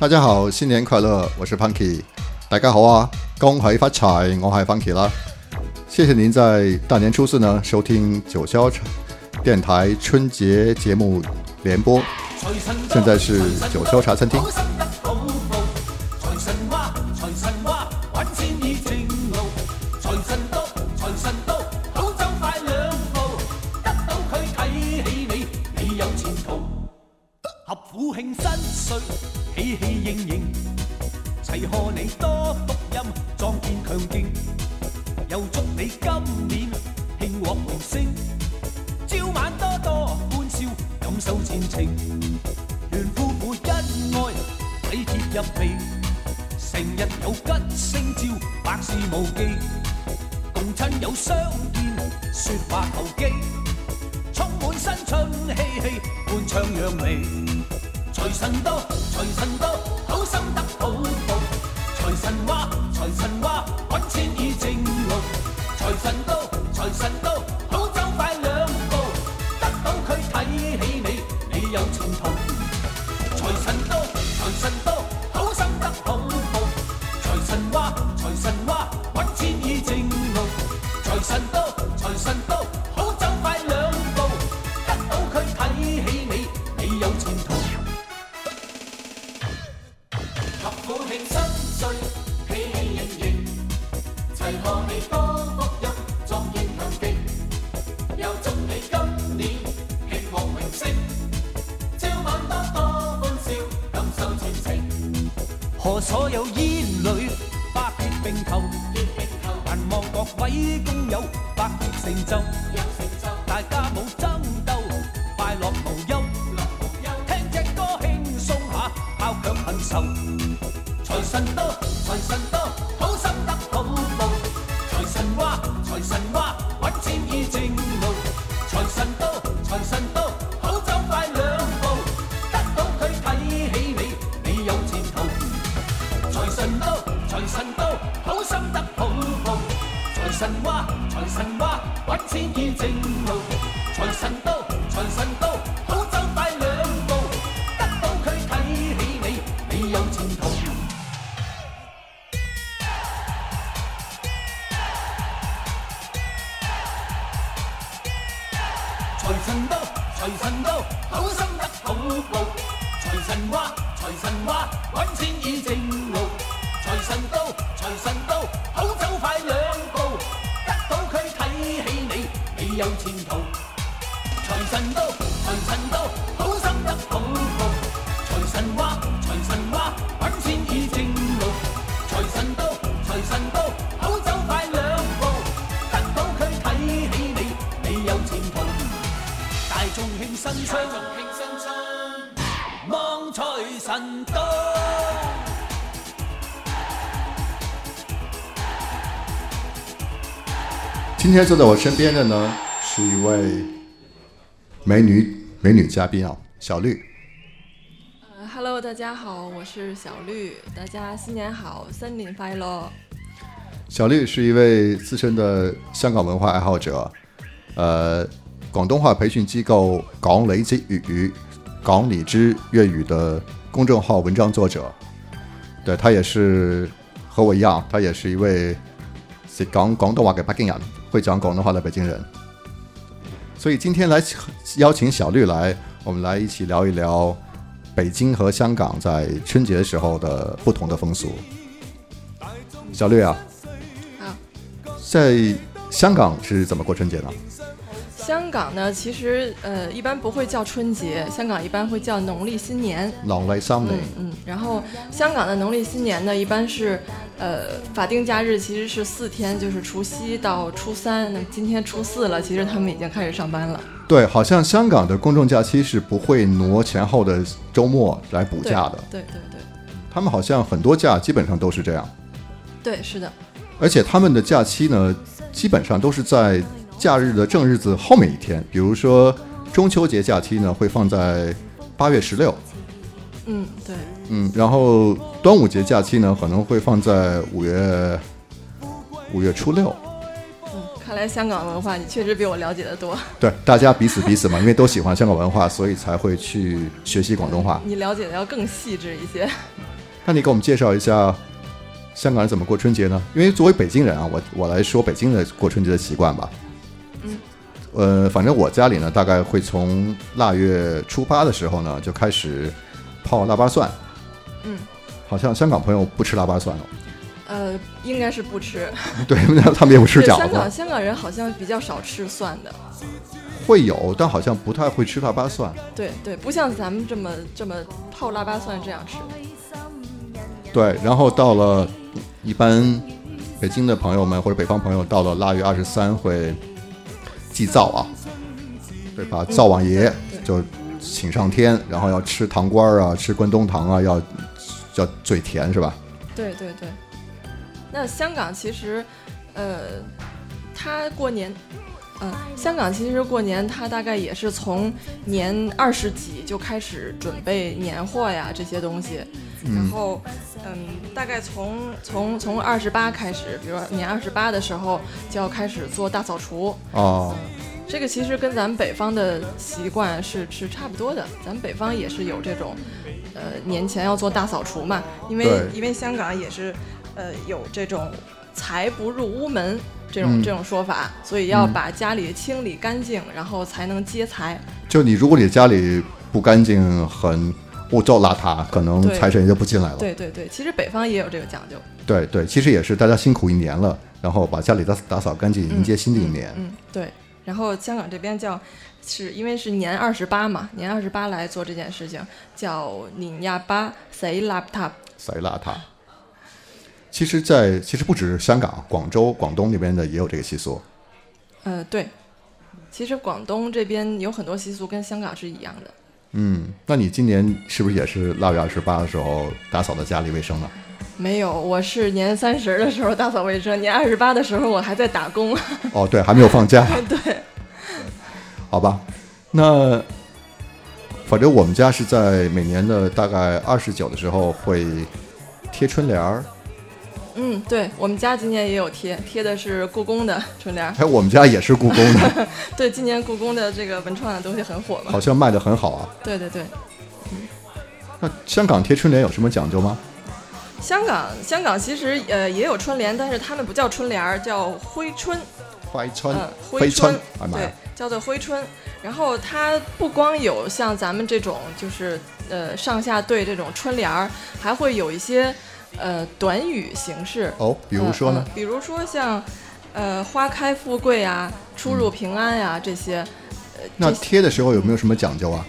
大家好，新年快乐！我是 Punky，大家好啊，恭喜发财，我喊 Punky 啦，谢谢您在大年初四呢收听九霄电台春节节目联播，现在是九霄茶餐厅。和所有烟侣，百结并头，难望各位工友，百结成就。今天坐在我身边的呢，是一位美女美女嘉宾啊，小绿。呃，Hello，大家好，我是小绿，大家新年好，新年快乐。小绿是一位资深的香港文化爱好者，呃，广东话培训机构港雷积语、港理之粤语的。公众号文章作者，对他也是和我一样，他也是一位讲广东话的北京人，会讲广东话的北京人。所以今天来邀请小绿来，我们来一起聊一聊北京和香港在春节时候的不同的风俗。小绿啊，啊在香港是怎么过春节呢？香港呢，其实呃，一般不会叫春节，香港一般会叫农历新年。农历新年，嗯。然后，香港的农历新年呢，一般是呃，法定假日其实是四天，就是除夕到初三。那今天初四了，其实他们已经开始上班了。对，好像香港的公众假期是不会挪前后的周末来补假的。对对对。他们好像很多假基本上都是这样。对，是的。而且他们的假期呢，基本上都是在。假日的正日子后面一天，比如说中秋节假期呢，会放在八月十六。嗯，对。嗯，然后端午节假期呢，可能会放在五月五月初六。嗯，看来香港文化你确实比我了解的多。对，大家彼此彼此嘛，因为都喜欢香港文化，所以才会去学习广东话。你了解的要更细致一些。那你给我们介绍一下香港人怎么过春节呢？因为作为北京人啊，我我来说北京的过春节的习惯吧。呃，反正我家里呢，大概会从腊月初八的时候呢就开始泡腊八蒜。嗯，好像香港朋友不吃腊八蒜哦。呃，应该是不吃。对，他们也不吃饺子。香港香港人好像比较少吃蒜的。会有，但好像不太会吃腊八蒜。对对，不像咱们这么这么泡腊八蒜这样吃。对，然后到了一般北京的朋友们或者北方朋友，到了腊月二十三会。祭灶啊，对吧？灶王爷就请上天，然后要吃糖官儿啊，吃关东糖啊，要要嘴甜是吧？对对对。那香港其实，呃，他过年。嗯，香港其实过年，它大概也是从年二十几就开始准备年货呀这些东西，然后，嗯，大概从从从二十八开始，比如说年二十八的时候就要开始做大扫除哦。这个其实跟咱们北方的习惯是是差不多的，咱们北方也是有这种，呃，年前要做大扫除嘛，因为因为香港也是，呃，有这种财不入屋门。这种这种说法，所以要把家里清理干净，然后才能接财。就你，如果你家里不干净，很污糟邋遢，可能财神就不进来了。对对对，其实北方也有这个讲究。对对，其实也是，大家辛苦一年了，然后把家里打打扫干净，迎接新的一年。嗯，对。然后香港这边叫是因为是年二十八嘛，年二十八来做这件事情，叫拧亚巴洗邋遢，洗邋遢。其实，在其实不止香港、广州、广东那边的也有这个习俗。呃，对，其实广东这边有很多习俗跟香港是一样的。嗯，那你今年是不是也是腊月二十八的时候打扫的家里卫生呢？没有，我是年三十的时候打扫卫生。年二十八的时候，我还在打工。哦，对，还没有放假。对，好吧，那反正我们家是在每年的大概二十九的时候会贴春联儿。嗯，对我们家今年也有贴，贴的是故宫的春联。哎，我们家也是故宫的。对，今年故宫的这个文创的东西很火嘛，好像卖的很好啊。对对对，嗯。那香港贴春联有什么讲究吗？香港，香港其实呃也有春联，但是他们不叫春联儿，叫挥春。挥春。挥春。对，叫做挥春。然后它不光有像咱们这种就是呃上下对这种春联儿，还会有一些。呃，短语形式哦，比如说呢？比如说像，呃，花开富贵啊，出入平安呀，这些。那贴的时候有没有什么讲究啊？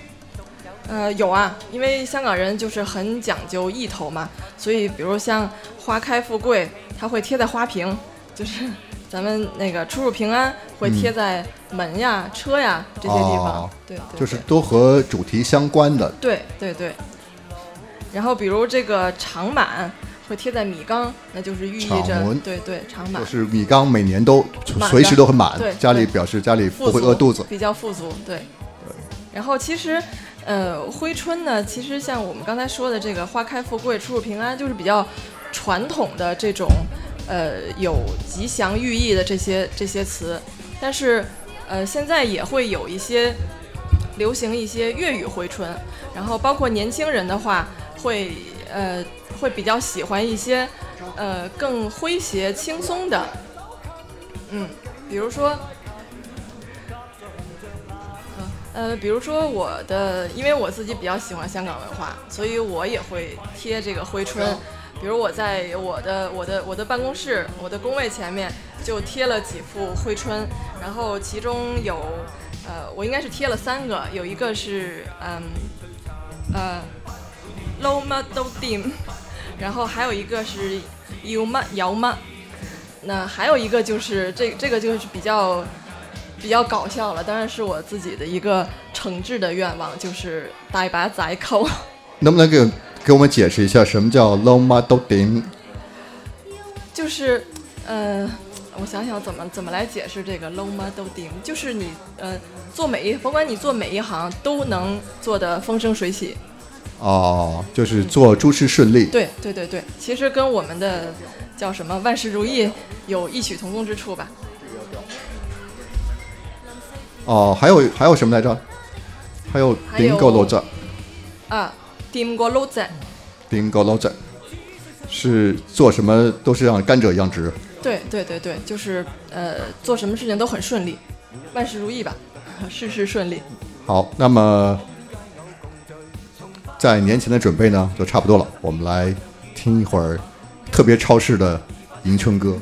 呃，有啊，因为香港人就是很讲究意头嘛，所以比如像花开富贵，它会贴在花瓶；就是咱们那个出入平安，会贴在门呀、车呀这些地方。对，就是都和主题相关的。对对对。然后，比如这个“长满”会贴在米缸，那就是寓意着对对“长满”，就是米缸每年都随时都很满，家里表示家里不会饿肚子，比较富足。对。然后，其实，呃，挥春呢，其实像我们刚才说的这个“花开富贵，出入平安”，就是比较传统的这种，呃，有吉祥寓意的这些这些词。但是，呃，现在也会有一些流行一些粤语回春，然后包括年轻人的话。会，呃，会比较喜欢一些，呃，更诙谐轻松的，嗯，比如说，嗯，呃，比如说我的，因为我自己比较喜欢香港文化，所以我也会贴这个徽春，比如我在我的我的我的办公室，我的工位前面就贴了几幅徽春，然后其中有，呃，我应该是贴了三个，有一个是，嗯，呃。l o do 马都顶，然后还有一个是有马姚马，那还有一个就是这这个就是比较比较搞笑了。当然是我自己的一个诚挚的愿望，就是大把宰扣。能不能给给我们解释一下什么叫 l o do 马都顶？就是，呃，我想想怎么怎么来解释这个 low 马都顶，就是你呃做每一，甭管你做每一行都能做的风生水起。哦，就是做诸事顺利。对对对对，其实跟我们的叫什么万事如意有异曲同工之处吧。哦，还有还有什么来着？还有顶个老蔗。啊，顶个老蔗。顶个老蔗是做什么？都是像甘蔗一样直。对对对对，就是呃，做什么事情都很顺利，万事如意吧，事事顺利。好，那么。在年前的准备呢，就差不多了。我们来听一会儿特别超市的迎春歌。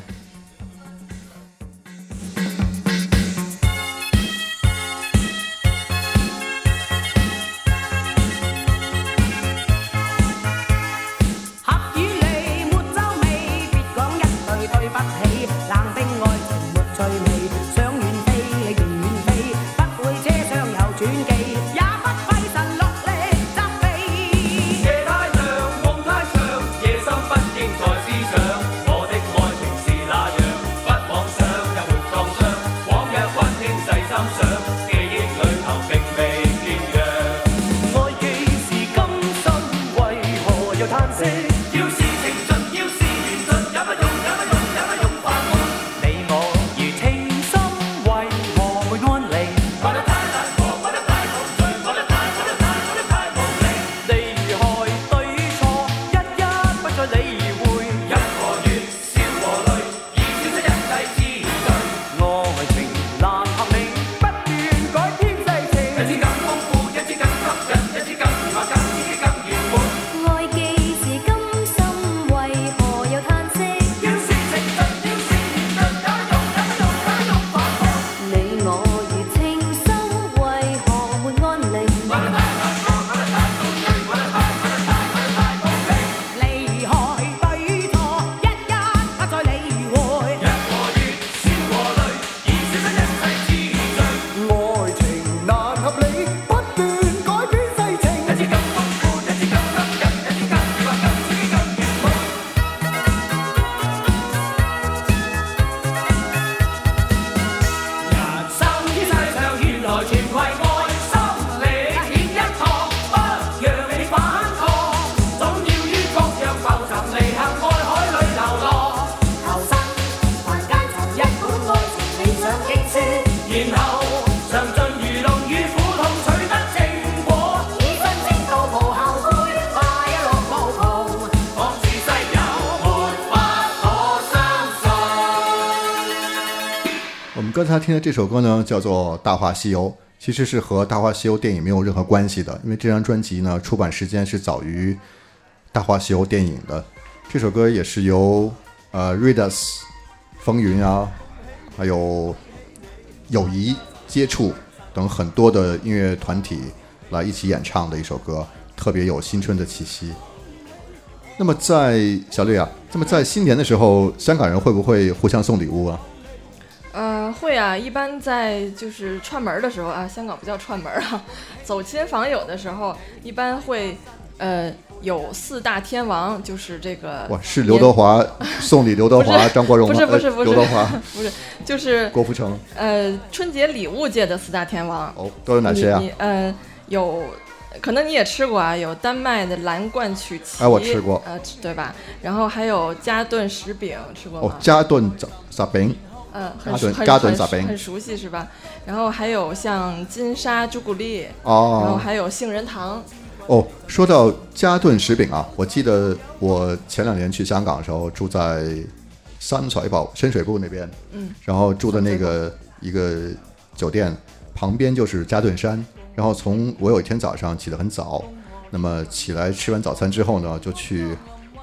这首歌呢叫做《大话西游》，其实是和《大话西游》电影没有任何关系的。因为这张专辑呢出版时间是早于《大话西游》电影的。这首歌也是由呃 Ridas、风云啊，还有友谊接触等很多的音乐团体来一起演唱的一首歌，特别有新春的气息。那么在小绿啊，那么在新年的时候，香港人会不会互相送礼物啊？会啊，一般在就是串门的时候啊，香港不叫串门啊，走亲访友的时候，一般会，呃，有四大天王，就是这个哇，是刘德华送礼，刘德华、张国荣，不是不是不是刘德华，不是就是郭富城，呃，春节礼物界的四大天王哦，都有哪些啊？呃，有，可能你也吃过啊，有丹麦的蓝罐曲奇，哎，我吃过，呃，对吧？然后还有加顿食饼，吃过吗？哦，加顿啥饼？嗯，很很很很熟悉是吧？然后还有像金沙朱古力哦，然后还有杏仁糖。哦，说到加顿食饼啊，我记得我前两年去香港的时候，住在三水宝深水埗那边，嗯，然后住的那个一个酒店旁边就是加顿山。然后从我有一天早上起得很早，那么起来吃完早餐之后呢，就去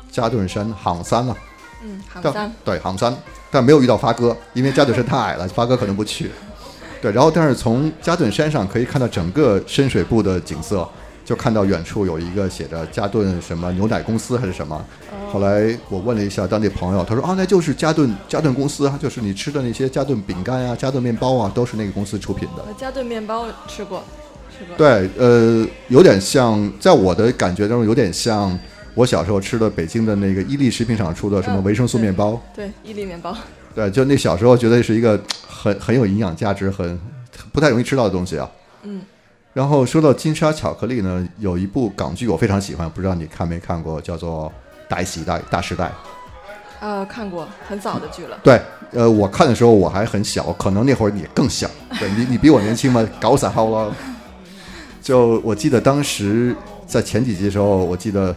加顿山行山了。嗯，杭山对杭山，但没有遇到发哥，因为加顿山太矮了，发哥可能不去。对，然后但是从加顿山上可以看到整个深水部的景色，就看到远处有一个写着“加顿”什么牛奶公司还是什么。后来我问了一下当地朋友，他说：“啊，那就是加顿加顿公司啊，就是你吃的那些加顿饼干啊、加顿面包啊，都是那个公司出品的。”加顿面包吃过，吃过。对，呃，有点像，在我的感觉当中有点像。我小时候吃的北京的那个伊利食品厂出的什么维生素面包？对，伊利面包。对，就那小时候觉得是一个很很有营养价值、很不太容易吃到的东西啊。嗯。然后说到金沙巧克力呢，有一部港剧我非常喜欢，不知道你看没看过，叫做《大时代》。呃，看过，很早的剧了。对，呃，我看的时候我还很小，可能那会儿你更小，对你你比我年轻嘛，搞三好了。就我记得当时在前几集的时候，我记得。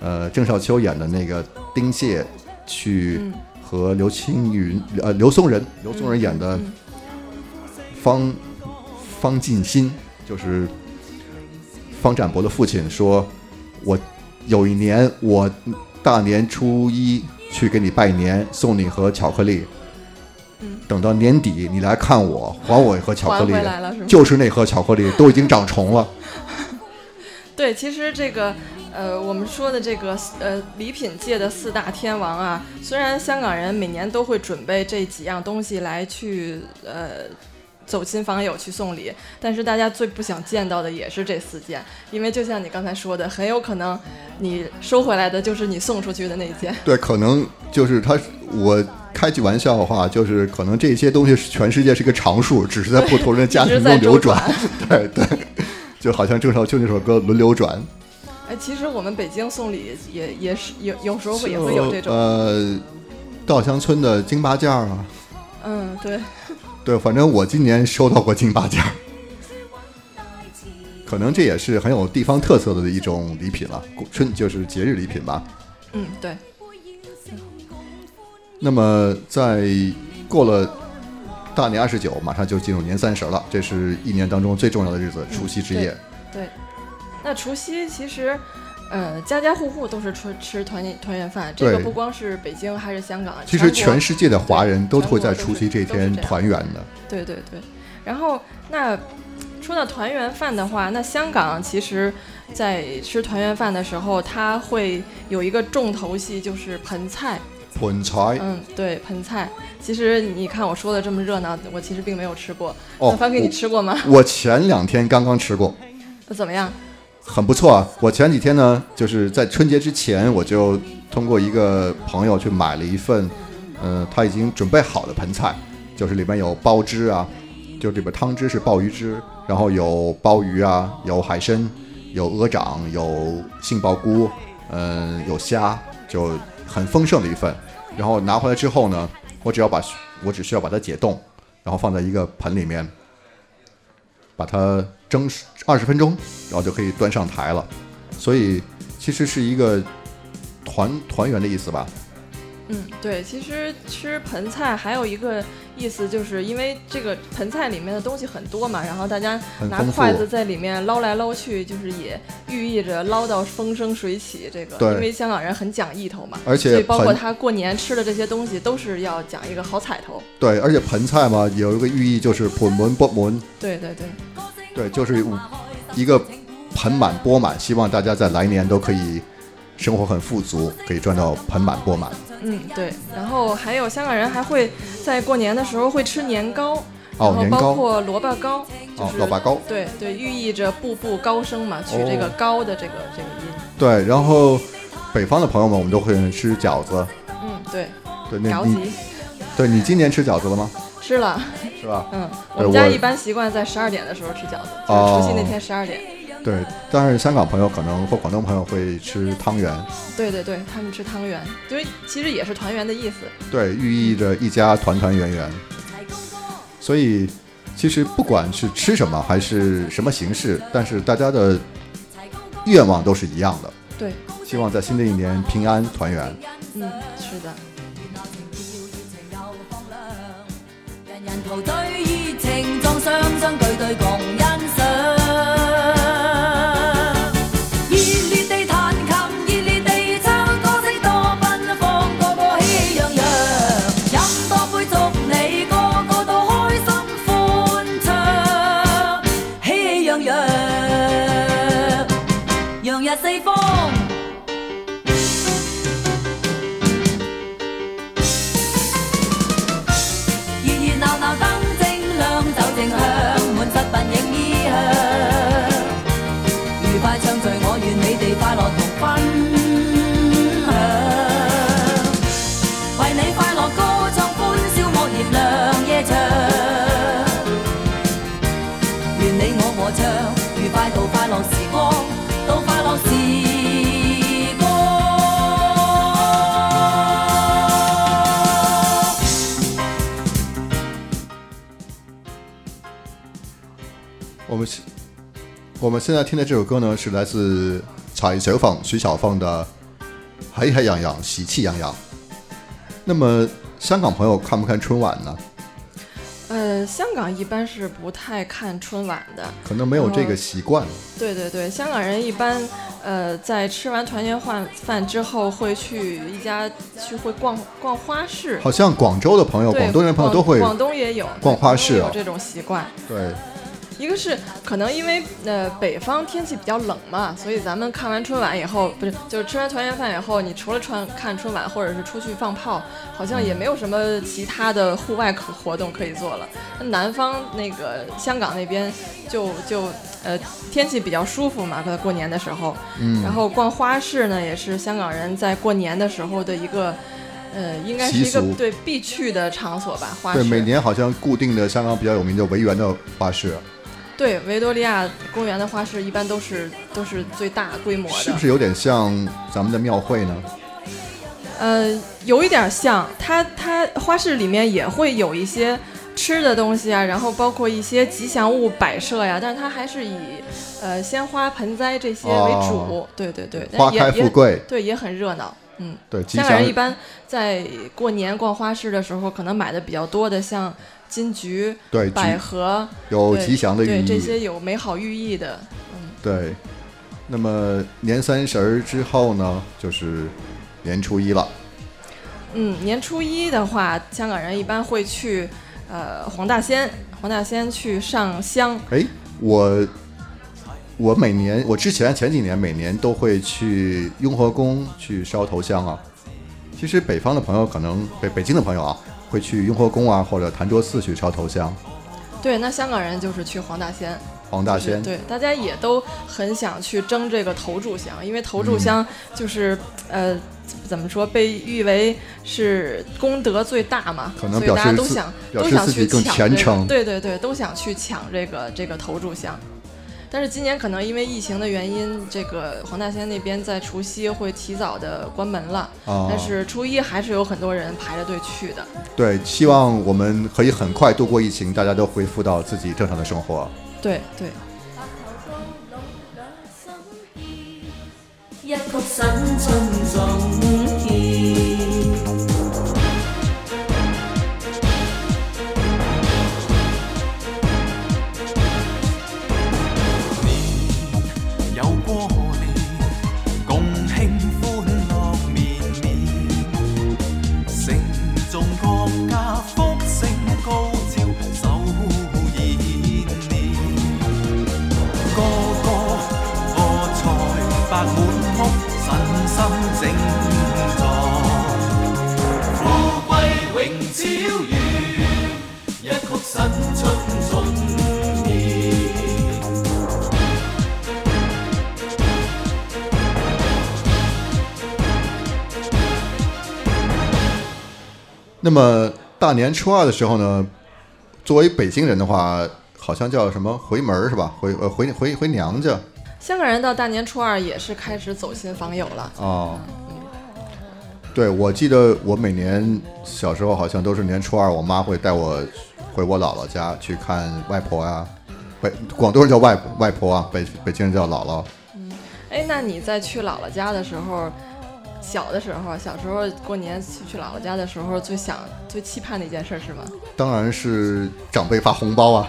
呃，郑少秋演的那个丁蟹，去和刘青云，呃，刘松仁，刘松仁演的方方进新，就是方展博的父亲，说，我有一年我大年初一去给你拜年，送你盒巧克力，等到年底你来看我，还我一盒巧克力，就是那盒巧克力都已经长虫了。对，其实这个。呃，我们说的这个呃礼品界的四大天王啊，虽然香港人每年都会准备这几样东西来去呃走亲访友去送礼，但是大家最不想见到的也是这四件，因为就像你刚才说的，很有可能你收回来的就是你送出去的那件。对，可能就是他。我开句玩笑的话，就是可能这些东西是全世界是一个常数，只是在不同人家庭中流转。对对，就好像郑少秋那首歌《轮流转》。哎，其实我们北京送礼也也是有有时候也会有这种呃，稻香村的京八件儿啊。嗯，对。对，反正我今年收到过京八件儿，可能这也是很有地方特色的的一种礼品了，春就是节日礼品吧。嗯，对。那么在过了大年二十九，马上就进入年三十了，这是一年当中最重要的日子，除夕之夜。对。那除夕其实，呃，家家户户都是吃吃团年团圆饭。这个不光是北京，还是香港。其实全世界的华人都会在除夕这天团圆的。对对对。然后，那说到团圆饭的话，那香港其实在吃团圆饭的时候，他会有一个重头戏，就是盆菜。盆菜。嗯，对，盆菜。其实你看我说的这么热闹，我其实并没有吃过。方给你吃过吗？我前两天刚刚吃过。那 怎么样？很不错啊！我前几天呢，就是在春节之前，我就通过一个朋友去买了一份，嗯，他已经准备好的盆菜，就是里面有鲍汁啊，就里边汤汁是鲍鱼汁，然后有鲍鱼啊，有海参，有鹅掌，有杏鲍菇，嗯，有虾，就很丰盛的一份。然后拿回来之后呢，我只要把，我只需要把它解冻，然后放在一个盆里面，把它。蒸二十分钟，然后就可以端上台了。所以其实是一个团团圆的意思吧。嗯，对。其实吃盆菜还有一个意思，就是因为这个盆菜里面的东西很多嘛，然后大家拿筷子在里面捞来捞去，就是也寓意着捞到风生水起。这个因为香港人很讲意头嘛，所以包括他过年吃的这些东西都是要讲一个好彩头。对，而且盆菜嘛，有一个寓意就是“盆门钵门。对对对。对，就是一个盆满钵满，希望大家在来年都可以生活很富足，可以赚到盆满钵满。嗯，对。然后还有香港人还会在过年的时候会吃年糕，然后包括萝卜糕，哦，萝卜糕，对对，寓意着步步高升嘛，取这个高的这个这个音。对，然后北方的朋友们，我们都会吃饺子。嗯，对。对，那你，对你今年吃饺子了吗？吃了，是吧？嗯，我们家一般习惯在十二点的时候吃饺子，除夕那天十二点。对，但是香港朋友可能或广东朋友会吃汤圆。对对对，他们吃汤圆，就是其实也是团圆的意思。对，寓意着一家团团圆圆。所以，其实不管是吃什么还是什么形式，但是大家的愿望都是一样的。对，希望在新的一年平安团圆。嗯，是的。头对热，情撞伤，双对对共。我们现在听的这首歌呢，是来自采小芳徐小芳的《嗨嗨洋洋喜气洋洋》。那么，香港朋友看不看春晚呢？呃，香港一般是不太看春晚的，可能没有这个习惯。对对对，香港人一般呃，在吃完团圆饭饭之后，会去一家去会逛逛花市。好像广州的朋友、广东人朋友都会广东也有逛花市，有这种习惯。对。一个是可能因为呃北方天气比较冷嘛，所以咱们看完春晚以后，不是就是吃完团圆饭以后，你除了穿看春晚或者是出去放炮，好像也没有什么其他的户外可活动可以做了。那南方那个香港那边就就呃天气比较舒服嘛，过年的时候，嗯，然后逛花市呢，也是香港人在过年的时候的一个呃应该是一个对必去的场所吧，花对每年好像固定的香港比较有名的维园的花市。对，维多利亚公园的花市一般都是都是最大规模的，是不是有点像咱们的庙会呢？呃，有一点像，它它花市里面也会有一些吃的东西啊，然后包括一些吉祥物摆设呀，但是它还是以呃鲜花盆栽这些为主，对对对，花开富贵，对也很热闹，嗯，对，吉祥。但一般在过年逛花市的时候，可能买的比较多的像。金菊对百合有吉祥的寓意，这些有美好寓意的。嗯，对。那么年三十儿之后呢，就是年初一了。嗯，年初一的话，香港人一般会去呃黄大仙，黄大仙去上香。哎，我我每年，我之前前几年每年都会去雍和宫去烧头香啊。其实北方的朋友，可能北北京的朋友啊。会去雍和宫啊，或者潭柘寺去烧头香。对，那香港人就是去黄大仙。黄大仙对，大家也都很想去争这个头炷香，因为头炷香就是呃，怎么说，被誉为是功德最大嘛，所以大家都想都想去抢这个。对对对，都想去抢这个这个头炷香。但是今年可能因为疫情的原因，这个黄大仙那边在除夕会提早的关门了。哦，但是初一还是有很多人排着队去的。对，希望我们可以很快度过疫情，大家都恢复到自己正常的生活。对对。那么大年初二的时候呢，作为北京人的话，好像叫什么回门是吧？回呃回回回娘家。香港人到大年初二也是开始走亲访友了哦，对，我记得我每年小时候好像都是年初二，我妈会带我回我姥姥家去看外婆呀。北广东人叫外外婆啊，北北京人叫姥姥。嗯，哎，那你在去姥姥家的时候？小的时候，小时候过年去去姥姥家的时候，最想、最期盼的一件事是吗？当然是长辈发红包啊。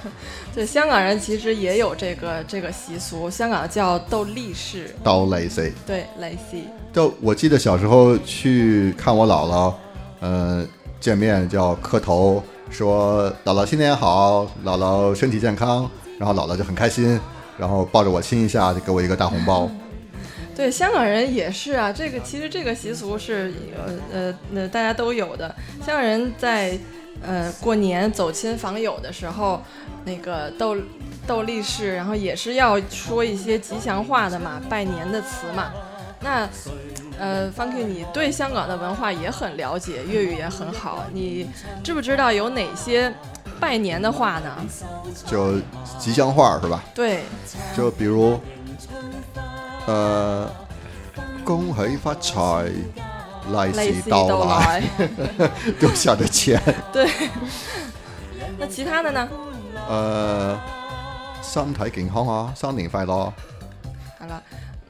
对，香港人其实也有这个这个习俗，香港叫斗利是，斗 lacy，对 lacy。但我记得小时候去看我姥姥，嗯，见面叫磕头，说姥姥新年好，姥姥身体健康，然后姥姥就很开心，然后抱着我亲一下，就给我一个大红包。对，香港人也是啊，这个其实这个习俗是，呃呃，大家都有的。香港人在呃过年走亲访友的时候，那个斗斗力士，然后也是要说一些吉祥话的嘛，拜年的词嘛。那呃，Funky，你对香港的文化也很了解，粤语也很好，你知不知道有哪些拜年的话呢？就吉祥话是吧？对，就比如。呃，恭喜发财，来时到来，丢下 的钱。对，那其他的呢？呃，身体健康啊，新年快乐。好了，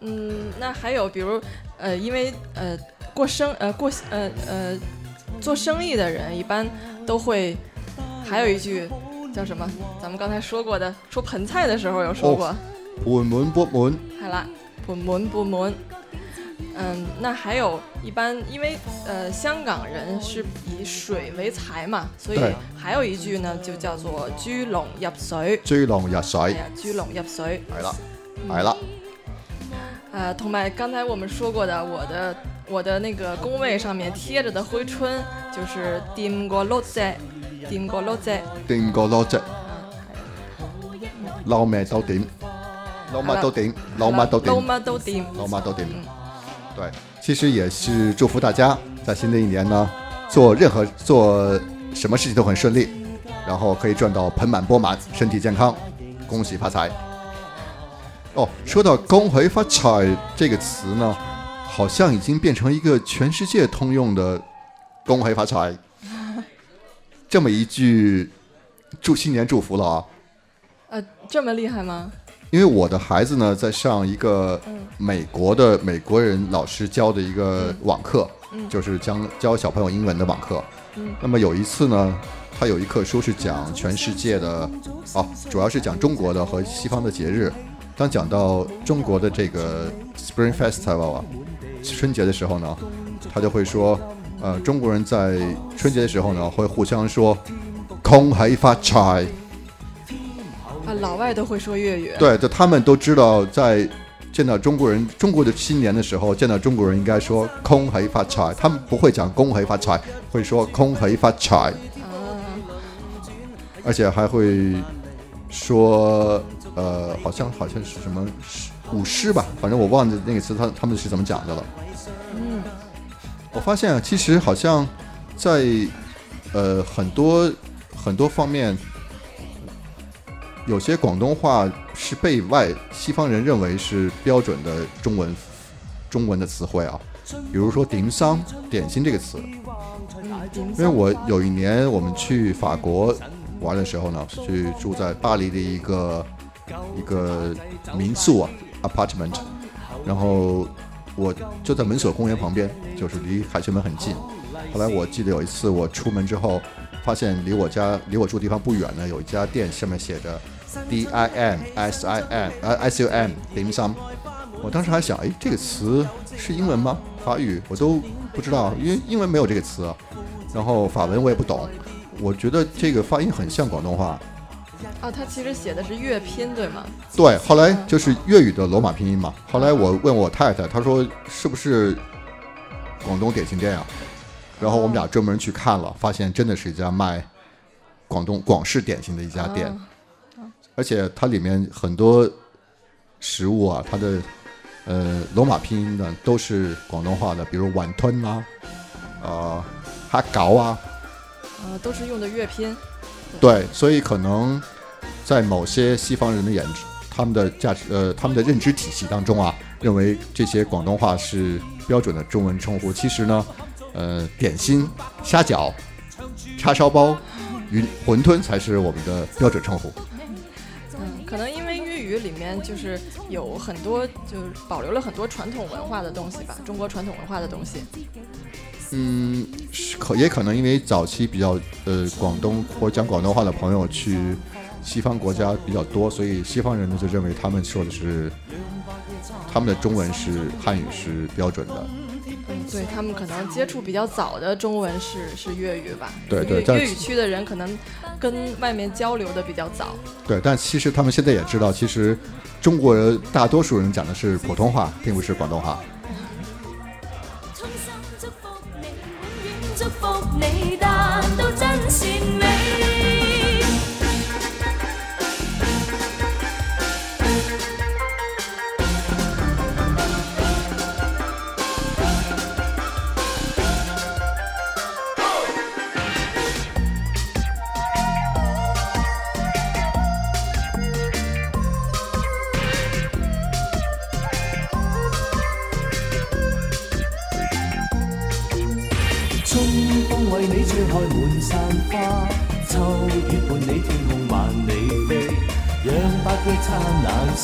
嗯，那还有比如呃，因为呃过生呃过呃呃做生意的人一般都会还有一句叫什么？咱们刚才说过的，说盆菜的时候有说过，碗满钵满。好啦。不闷不闷，嗯，那还有一般，因为呃，香港人是以水为财嘛，所以还有一句呢，就叫做“居龙入水”。居龙入水。居龙入水。系啦，系啦。呃，同埋刚才我们说过的，我的我的那个工位上面贴着的灰春，就是“点过落仔，点过落仔，点过落仔，捞咩都点”。老马都顶，老马都顶，老马都顶，老马都顶。对，其实也是祝福大家，在新的一年呢，做任何做什么事情都很顺利，然后可以赚到盆满钵满，身体健康，恭喜发财。哦，说到“恭喜发财”这个词呢，好像已经变成一个全世界通用的“恭喜发财”这么一句祝新年祝福了啊！呃，这么厉害吗？因为我的孩子呢，在上一个美国的美国人老师教的一个网课，就是教教小朋友英文的网课。那么有一次呢，他有一课书是讲全世界的，啊，主要是讲中国的和西方的节日。当讲到中国的这个 Spring Festival 啊，春节的时候呢，他就会说，呃，中国人在春节的时候呢，会互相说“恭喜发财”。老外都会说粤语，对，就他们都知道，在见到中国人、中国的青年的时候，见到中国人应该说“恭喜发财”，他们不会讲“恭喜发财”，会说“恭喜发财”，而且还会说，呃，好像好像是什么舞狮吧，反正我忘记那个词，他他们是怎么讲的了。嗯，我发现啊，其实好像在呃很多很多方面。有些广东话是被外西方人认为是标准的中文，中文的词汇啊，比如说“点心”这个词，因为我有一年我们去法国玩的时候呢，去住在巴黎的一个一个民宿啊，apartment，然后我就在门锁公园旁边，就是离凯旋门很近。后来我记得有一次我出门之后。发现离我家离我住的地方不远呢，有一家店，上面写着 D I N S I N 呃 S U M d i s u m 我当时还想，哎，这个词是英文吗？法语我都不知道，因为英文没有这个词，然后法文我也不懂。我觉得这个发音很像广东话。啊，它其实写的是粤拼，对吗？对，后来就是粤语的罗马拼音嘛。后来我问我太太，她说是不是广东点心店啊？然后我们俩专门去看了，发现真的是一家卖广东广式点心的一家店，而且它里面很多食物啊，它的呃罗马拼音的都是广东话的，比如碗吞啊，呃，哈搞啊，呃，都是用的粤拼。对，所以可能在某些西方人的眼中，他们的价值呃他们的认知体系当中啊，认为这些广东话是标准的中文称呼，其实呢。呃，点心、虾饺、叉烧包、鱼馄饨才是我们的标准称呼。嗯，可能因为粤语里面就是有很多，就是保留了很多传统文化的东西吧，中国传统文化的东西。嗯，可也可能因为早期比较呃广东或讲广东话的朋友去西方国家比较多，所以西方人呢就认为他们说的是他们的中文是汉语是标准的。对他们可能接触比较早的中文是是粤语吧，对对，粤语区的人可能跟外面交流的比较早。对，但其实他们现在也知道，其实中国大多数人讲的是普通话，并不是广东话。衷心祝祝福福你，你，永远真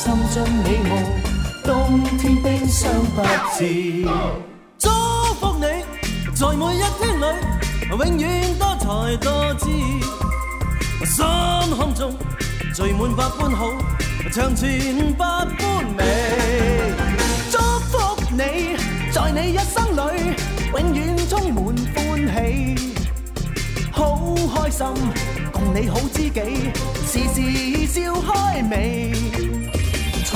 心进你梦，冬天冰霜不至。祝福你，在每一天里永远多才多姿，心胸中聚满百般好，长存百般美。祝福你，在你一生里永远充满欢喜，好开心共你好知己，时时笑开眉。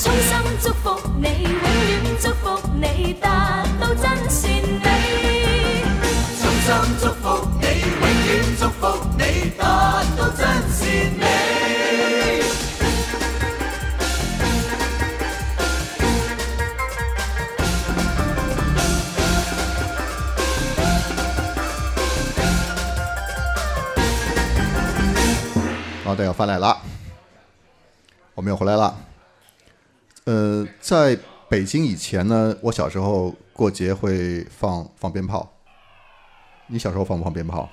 衷心祝福你，永远祝福你，达到真善美。衷心祝福你，永远祝福你，达到真善美。啊，对，要翻来了，我们又回来了。呃，在北京以前呢，我小时候过节会放放鞭炮。你小时候放不放鞭炮？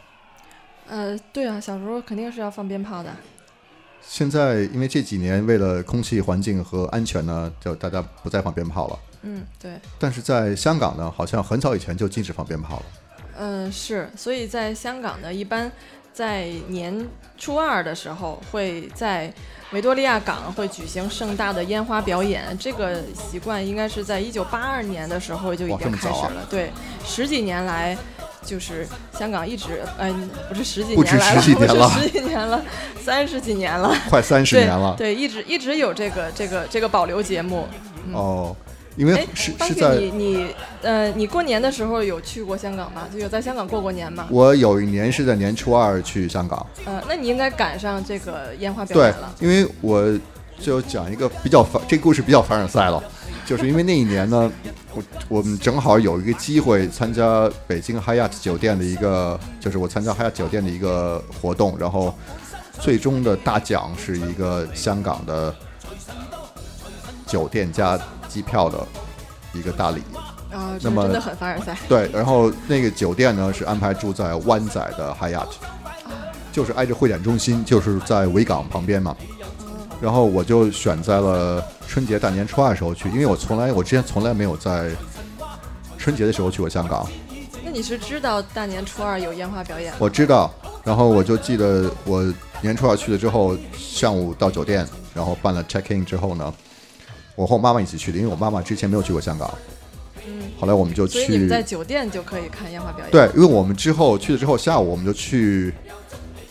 呃，对啊，小时候肯定是要放鞭炮的。现在因为这几年为了空气环境和安全呢，就大家不再放鞭炮了。嗯，对。但是在香港呢，好像很早以前就禁止放鞭炮了。嗯，是。所以在香港呢，一般。在年初二的时候，会在维多利亚港会举行盛大的烟花表演。这个习惯应该是在一九八二年的时候就已经开始了。对，十几年来，就是香港一直，嗯，不是十几年来，不是十几年了，三十几年了，快三十年了。对，一直一直有这个这个这个保留节目。哦。因为是是在你你呃你过年的时候有去过香港吗？就有在香港过过年吗？我有一年是在年初二去香港，嗯，那你应该赶上这个烟花表演了。对，因为我就讲一个比较反，这故事比较凡尔赛了，就是因为那一年呢，我我们正好有一个机会参加北京 h a t 酒店的一个，就是我参加 h a t 酒店的一个活动，然后最终的大奖是一个香港的酒店家。机票的一个大礼啊，那么真的很凡尔赛。对，然后那个酒店呢是安排住在湾仔的 Hyatt，就是挨着会展中心，就是在维港旁边嘛。然后我就选在了春节大年初二的时候去，因为我从来我之前从来没有在春节的时候去过香港。那你是知道大年初二有烟花表演？我知道，然后我就记得我年初二去了之后，上午到酒店，然后办了 check in 之后呢。我和我妈妈一起去的，因为我妈妈之前没有去过香港，后来我们就去。所以你们在酒店就可以看烟花表演。对，因为我们之后去了之后，下午我们就去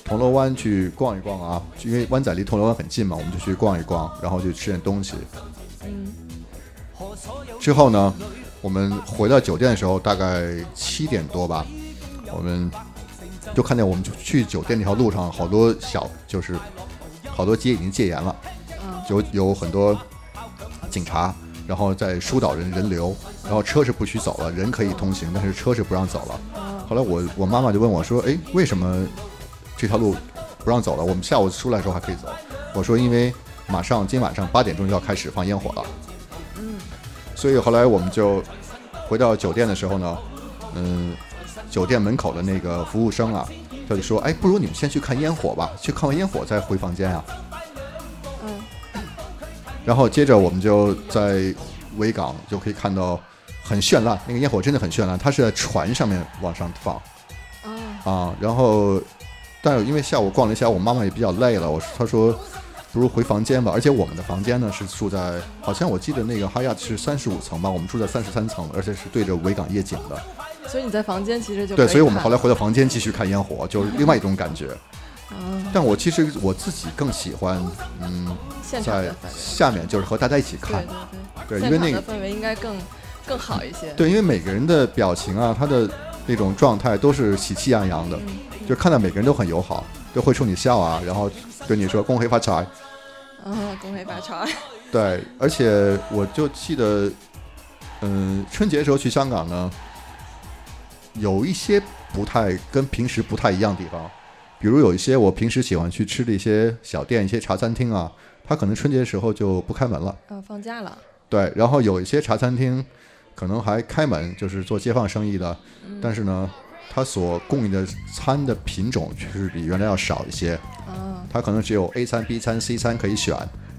铜锣湾去逛一逛啊，因为湾仔离铜锣湾很近嘛，我们就去逛一逛，然后就吃点东西。嗯。之后呢，我们回到酒店的时候大概七点多吧，我们就看见我们去酒店那条路上好多小就是好多街已经戒严了，有有很多。警察，然后在疏导人人流，然后车是不许走了，人可以通行，但是车是不让走了。后来我我妈妈就问我说：“哎，为什么这条路不让走了？我们下午出来时候还可以走。”我说：“因为马上今晚上八点钟就要开始放烟火了。”嗯，所以后来我们就回到酒店的时候呢，嗯，酒店门口的那个服务生啊，他就说：“哎，不如你们先去看烟火吧，去看完烟火再回房间啊。”然后接着我们就在维港就可以看到很绚烂，那个烟火真的很绚烂，它是在船上面往上放。啊，然后，但因为下午逛了一下，我妈妈也比较累了，我她说不如回房间吧。而且我们的房间呢是住在，好像我记得那个哈亚是三十五层吧，我们住在三十三层，而且是对着维港夜景的。所以你在房间其实就对，所以我们后来回到房间继续看烟火，就是另外一种感觉。但我其实我自己更喜欢，嗯，在下面就是和大家一起看，对对对，那个氛围应该更更好一些。对，因为每个人的表情啊，他的那种状态都是喜气洋洋的，就看到每个人都很友好，都会冲你笑啊，然后跟你说“恭喜发财”。嗯，恭喜发财。对，而且我就记得，嗯，春节时候去香港呢，有一些不太跟平时不太一样的地方。比如有一些我平时喜欢去吃的一些小店、一些茶餐厅啊，它可能春节的时候就不开门了。嗯，放假了。对，然后有一些茶餐厅可能还开门，就是做街坊生意的，但是呢，它所供应的餐的品种就是比原来要少一些。嗯，它可能只有 A 餐、B 餐、C 餐可以选，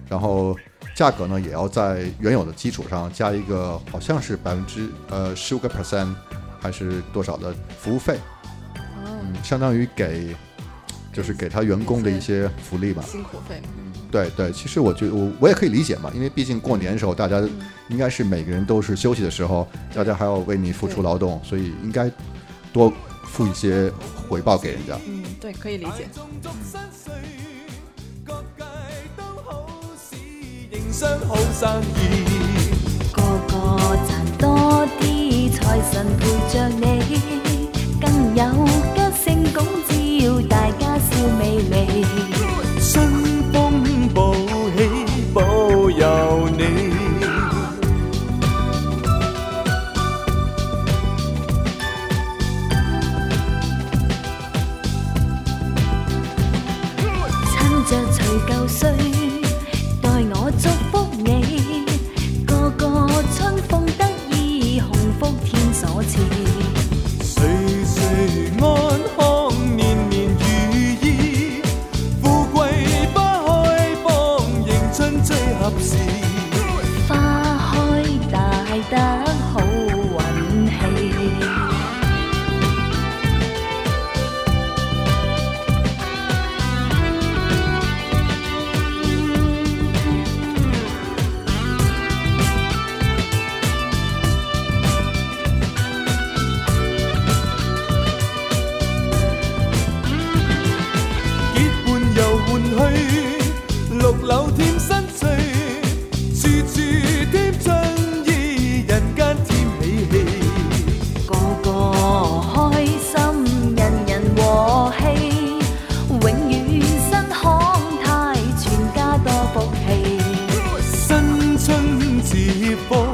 然后价格呢也要在原有的基础上加一个，好像是百分之呃十五个 percent 还是多少的服务费。嗯，相当于给。就是给他员工的一些福利吧，辛苦费。对对，其实我觉我我也可以理解嘛，因为毕竟过年的时候，大家应该是每个人都是休息的时候，大家还要为你付出劳动，所以应该多付一些回报给人家。嗯，对，可以理解。个多啲，财神陪着你，更有 se for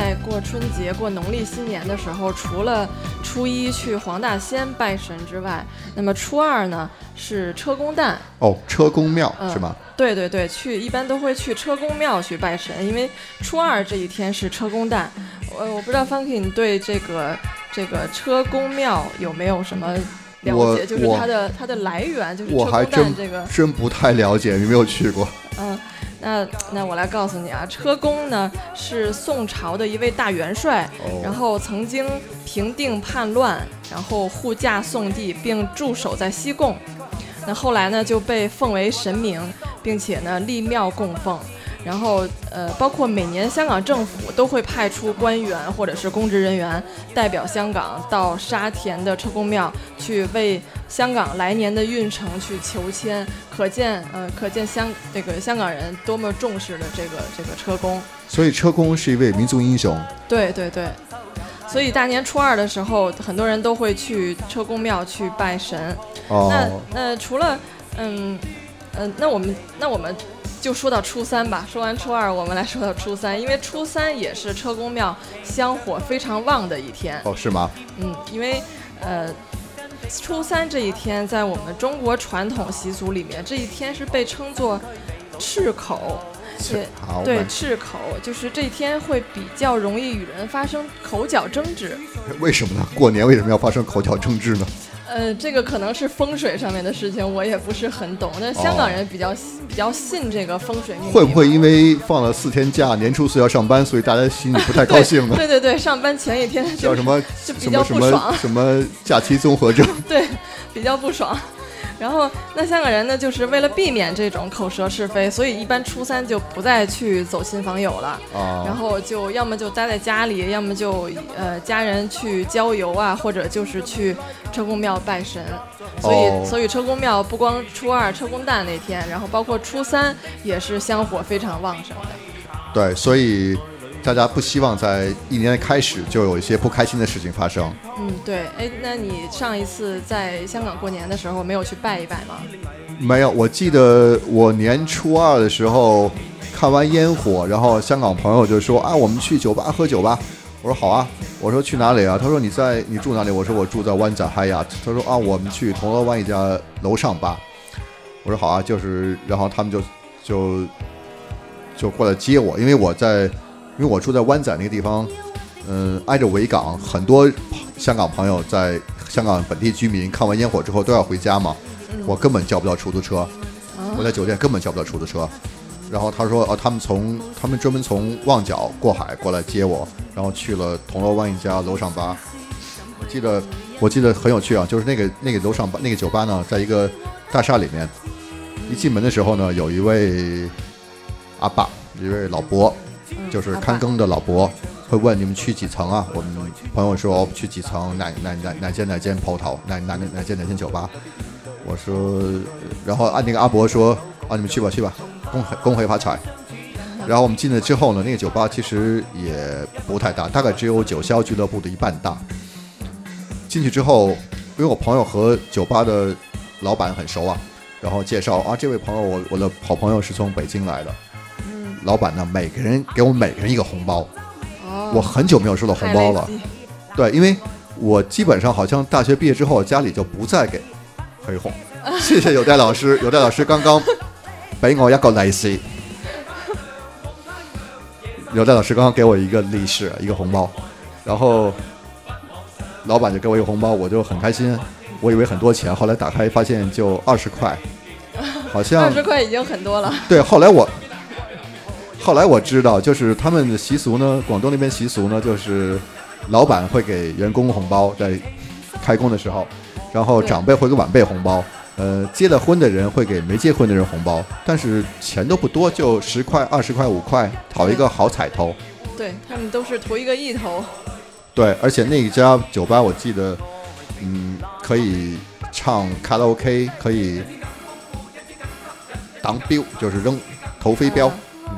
在过春节、过农历新年的时候，除了初一去黄大仙拜神之外，那么初二呢是车公诞哦，车公庙是吗？对对对，去一般都会去车公庙去拜神，因为初二这一天是车公诞。我我不知道 f u k Funking 对这个这个车公庙有没有什么了解，就是它的它的来源，就是车公诞这个。真不太了解，你没有去过？嗯。那那我来告诉你啊，车公呢是宋朝的一位大元帅，然后曾经平定叛乱，然后护驾宋帝，并驻守在西贡。那后来呢就被奉为神明，并且呢立庙供奉。然后，呃，包括每年香港政府都会派出官员或者是公职人员代表香港到沙田的车公庙去为香港来年的运程去求签，可见，呃，可见香这个香港人多么重视的这个这个车公。所以车公是一位民族英雄。对对对。所以大年初二的时候，很多人都会去车公庙去拜神。哦。那，除了，嗯，嗯，那我们，那我们。就说到初三吧。说完初二，我们来说到初三，因为初三也是车公庙香火非常旺的一天。哦，是吗？嗯，因为呃，初三这一天在我们中国传统习俗里面，这一天是被称作赤口。对。好，对赤口，就是这一天会比较容易与人发生口角争执。为什么呢？过年为什么要发生口角争执呢？呃，这个可能是风水上面的事情，我也不是很懂。但香港人比较比较信这个风水会不会因为放了四天假，年初四要上班，所以大家心里不太高兴呢？对对对，上班前一天叫什么？就比较不爽，什么假期综合症？对，比较不爽。然后那三个人呢，就是为了避免这种口舌是非，所以一般初三就不再去走亲访友了。然后就要么就待在家里，要么就呃家人去郊游啊，或者就是去车公庙拜神。所以所以车公庙不光初二车公诞那天，然后包括初三也是香火非常旺盛的。对，所以。大家不希望在一年的开始就有一些不开心的事情发生。嗯，对。哎，那你上一次在香港过年的时候，没有去拜一拜吗？没有。我记得我年初二的时候看完烟火，然后香港朋友就说：“啊，我们去酒吧喝酒吧。”我说：“好啊。”我说：“去哪里啊？”他说：“你在你住哪里？”我说：“我住在湾仔嗨呀’。他说：“啊，我们去铜锣湾一家楼上吧。”我说：“好啊。”就是然后他们就就就过来接我，因为我在。因为我住在湾仔那个地方，嗯，挨着维港，很多香港朋友在香港本地居民看完烟火之后都要回家嘛，我根本叫不到出租车，我在酒店根本叫不到出租车。然后他说，哦，他们从他们专门从旺角过海过来接我，然后去了铜锣湾一家楼上吧。我记得我记得很有趣啊，就是那个那个楼上吧那个酒吧呢，在一个大厦里面，一进门的时候呢，有一位阿爸，一位老伯。就是看更的老伯会问你们去几层啊？我们朋友说去几层哪哪哪哪间哪间泡桃哪哪哪哪间哪间酒吧？我说，然后按那个阿伯说啊，你们去吧去吧，恭恭贺发财。然后我们进来之后呢，那个酒吧其实也不太大，大概只有九霄俱乐部的一半大。进去之后，因为我朋友和酒吧的老板很熟啊，然后介绍啊，这位朋友我我的好朋友是从北京来的。老板呢？每个人给我每人一个红包，哦，我很久没有收到红包了。对，因为我基本上好像大学毕业之后，家里就不再给黑红。谢谢有戴老师，有戴老师刚刚给我一个 n i 有戴老师刚刚给我一个利是，一个红包，然后老板就给我一个红包，我就很开心。我以为很多钱，后来打开发现就二十块，好像二十块已经很多了。对，后来我。后来我知道，就是他们的习俗呢，广东那边习俗呢，就是老板会给员工红包在开工的时候，然后长辈会给晚辈红包，呃，结了婚的人会给没结婚的人红包，但是钱都不多，就十块、二十块、五块，讨一个好彩头。对他们都是图一个意头。对，而且那家酒吧我记得，嗯，可以唱卡拉 OK，可以当镖，就是扔投飞镖。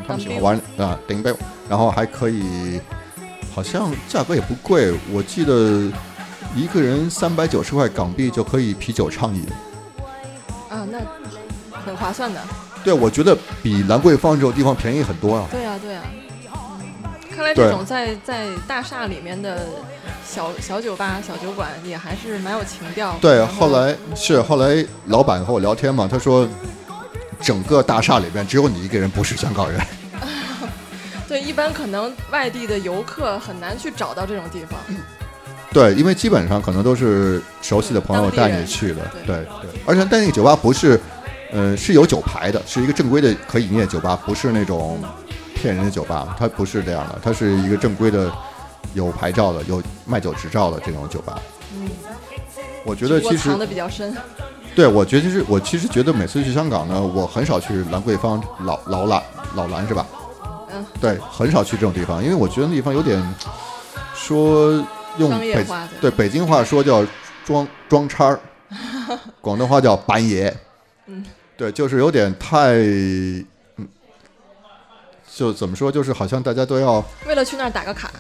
他们喜欢玩啊，顶一杯，然后还可以，好像价格也不贵。我记得一个人三百九十块港币就可以啤酒畅饮。啊，那很划算的。对，我觉得比兰桂坊这种地方便宜很多啊。对啊，对啊。看来这种在在大厦里面的小小酒吧、小酒馆也还是蛮有情调。对，后来是后来老板和我聊天嘛，他说。整个大厦里边只有你一个人不是香港人，对，一般可能外地的游客很难去找到这种地方，对，因为基本上可能都是熟悉的朋友带你去的，对对，而且但那个酒吧不是，呃，是有酒牌的，是一个正规的可以营业酒吧，不是那种骗人的酒吧，它不是这样的，它是一个正规的有牌照的、有卖酒执照的这种酒吧。我觉得其实藏的比较深。对，我觉得就是我其实觉得每次去香港呢，我很少去兰桂坊、老老兰老兰是吧？嗯。对，很少去这种地方，因为我觉得那地方有点，说用北对北京话说叫装装叉儿，广东话叫板爷。嗯。对，就是有点太嗯，就怎么说，就是好像大家都要为了去那儿打个卡。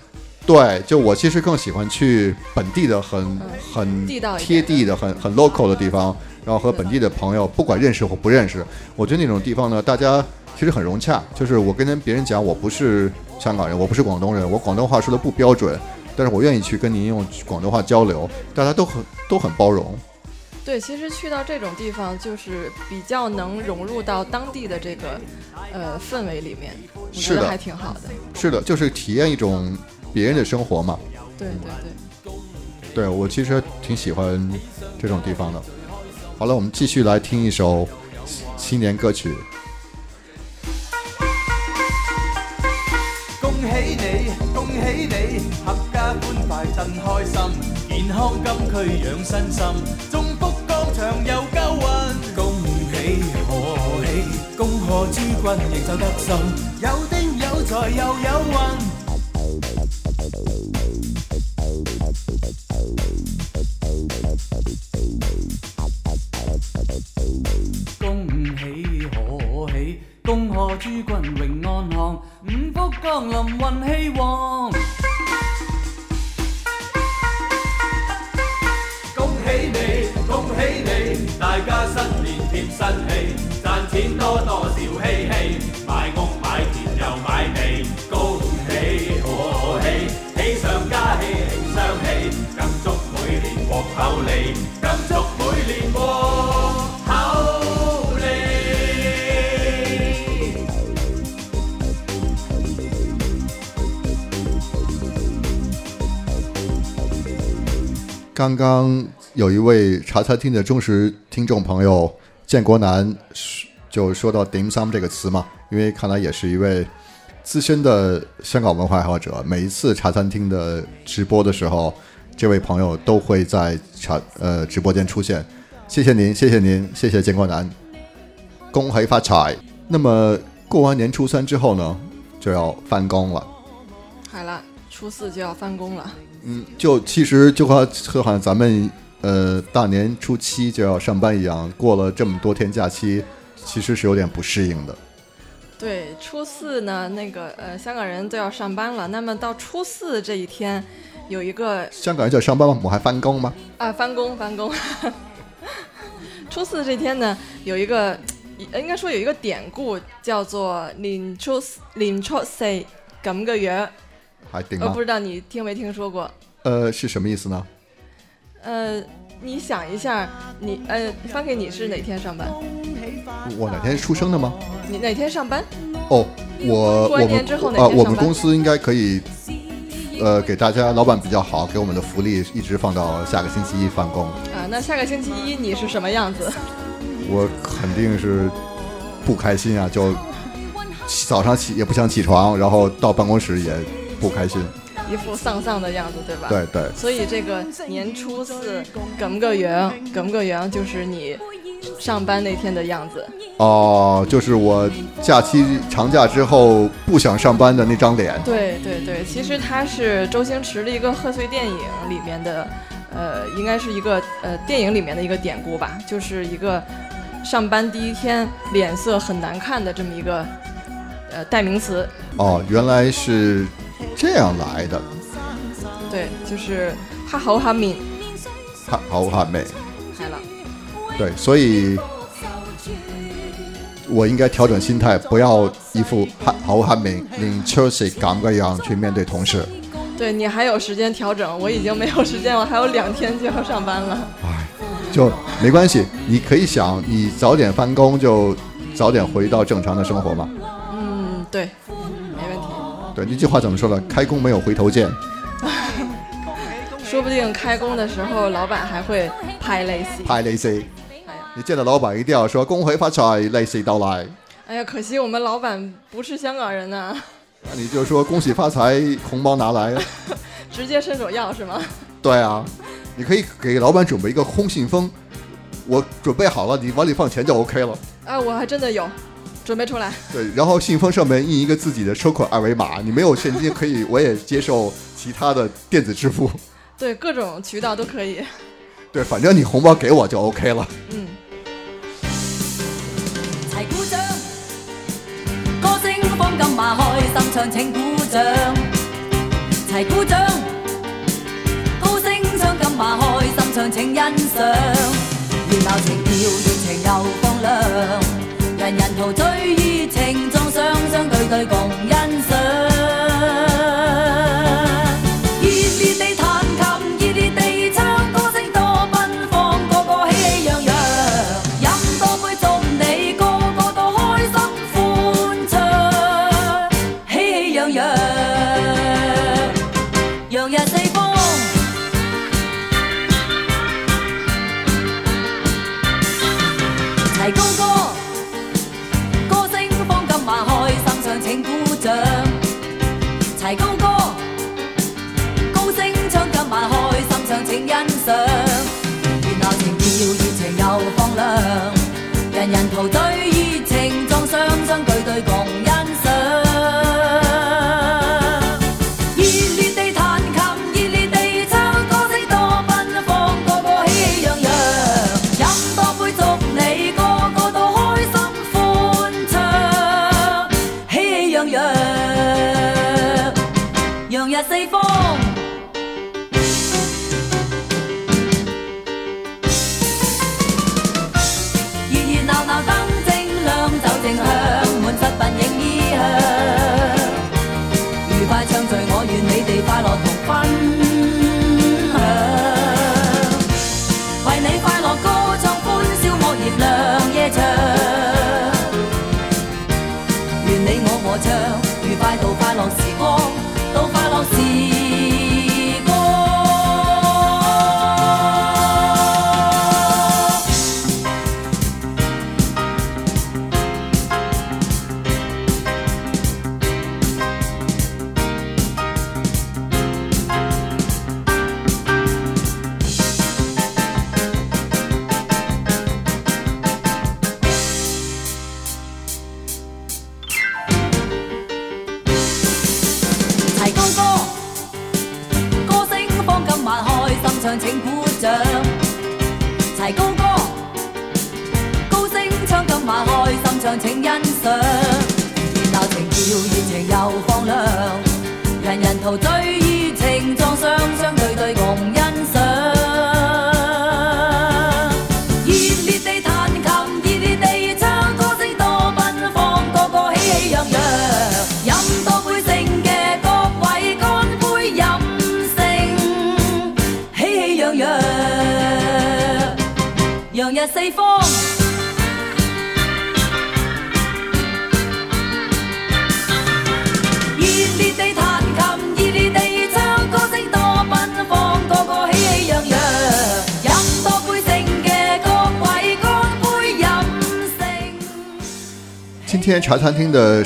对，就我其实更喜欢去本地的很很地道、贴地的、很很 local 的地方。然后和本地的朋友，不管认识或不认识，我觉得那种地方呢，大家其实很融洽。就是我跟别人讲，我不是香港人，我不是广东人，我广东话说的不标准，但是我愿意去跟您用广东话交流，大家都很都很包容。对，其实去到这种地方，就是比较能融入到当地的这个呃氛围里面，是的，还挺好的。是的，就是体验一种别人的生活嘛。对对对。对我其实挺喜欢这种地方的。好了，我们继续来听一首新年歌曲。恭喜你，恭喜你，阖家欢快真开心，健康金躯养身心，中福高场又交运。恭喜贺喜，恭贺诸君，应酬得心，有丁有财又有运。恭贺诸君永安康，五福降临运气旺。恭喜你，恭喜你，大家新年添新气，赚钱多多少稀稀，买屋买田又买地，恭喜贺喜，喜上加喜庆相喜，更祝每年获厚利，更祝。刚刚有一位茶餐厅的忠实听众朋友建国南就说到 dim sum 这个词嘛，因为看来也是一位资深的香港文化爱好者。每一次茶餐厅的直播的时候，这位朋友都会在茶呃直播间出现。谢谢您，谢谢您，谢谢建国南，恭喜发财。那么过完年初三之后呢，就要翻工了。好了，初四就要翻工了。嗯，就其实就和和好像咱们呃大年初七就要上班一样，过了这么多天假期，其实是有点不适应的。对，初四呢，那个呃，香港人都要上班了。那么到初四这一天，有一个香港人叫上班吗？我还翻工吗？啊，翻工翻工。初四这天呢，有一个应该说有一个典故叫做“年初年初四”，咁个样。还不知道你听没听说过？呃，是什么意思呢？呃，你想一下，你呃发给你是哪天上班？我哪天出生的吗？你哪天上班？哦，我我们啊，我们公司应该可以，呃，给大家老板比较好，给我们的福利一直放到下个星期一返工啊。那下个星期一你是什么样子？我肯定是不开心啊，就早上起也不想起床，然后到办公室也。不开心，一副丧丧的样子，对吧？对对。所以这个年初四，耿不梗圆，耿不梗圆，就是你上班那天的样子。哦，就是我假期长假之后不想上班的那张脸。对对对，其实它是周星驰的一个贺岁电影里面的，呃，应该是一个呃电影里面的一个典故吧，就是一个上班第一天脸色很难看的这么一个呃代名词。哦，原来是。这样来的，对，就是哈吼哈敏，哈吼哈妹，开了，对，所以我应该调整心态，不要一副哈无哈敏、领臭西敢不敢样去面对同事。对你还有时间调整，我已经没有时间了，还有两天就要上班了。哎，就没关系，你可以想，你早点翻工就早点回到正常的生活嘛。嗯，对。对那句话怎么说的？开工没有回头箭。说不定开工的时候老板还会拍雷 C。拍雷 C。你见到老板一定要说恭喜发财，雷 C 到来。哎呀，可惜我们老板不是香港人呐。那你就说恭喜发财，红包拿来。直接伸手要是吗？对啊，你可以给老板准备一个空信封，我准备好了，你往里放钱就 OK 了。哎，我还真的有。准备出来，对，然后信封上面印一个自己的收款二维码，你没有现金可以，我也接受其他的电子支付，对，各种渠道都可以，对，反正你红包给我就 OK 了，嗯。齐鼓掌，歌声放金马，开心唱请鼓掌，齐鼓掌，高声响金马，开心唱请欣赏，热闹情调，热情又放量。人人陶醉于情中，双双对对共。你我合唱，愉快度快乐时光，到快乐时。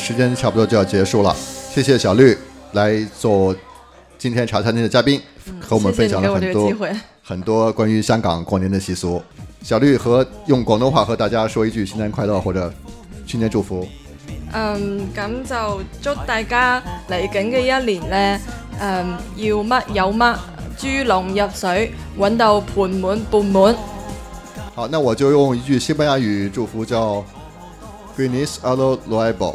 时间差不多就要结束了，谢谢小绿来做今天茶餐厅的嘉宾，和我们分享了很多很多关于香港过年的习俗。小绿和用广东话和大家说一句新年快乐或者新年祝福。嗯，咁就祝大家嚟紧嘅一年呢，嗯，要乜有乜，猪龙入水，揾到盆满钵满。好，那我就用一句西班牙语祝福，叫，Feliz Año Nuevo。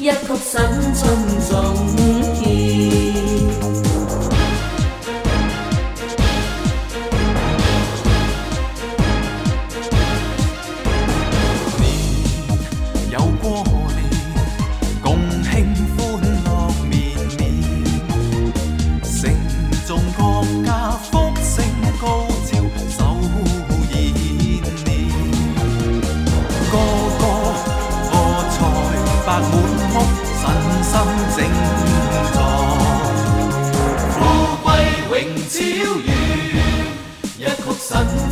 一曲新春颂。sun.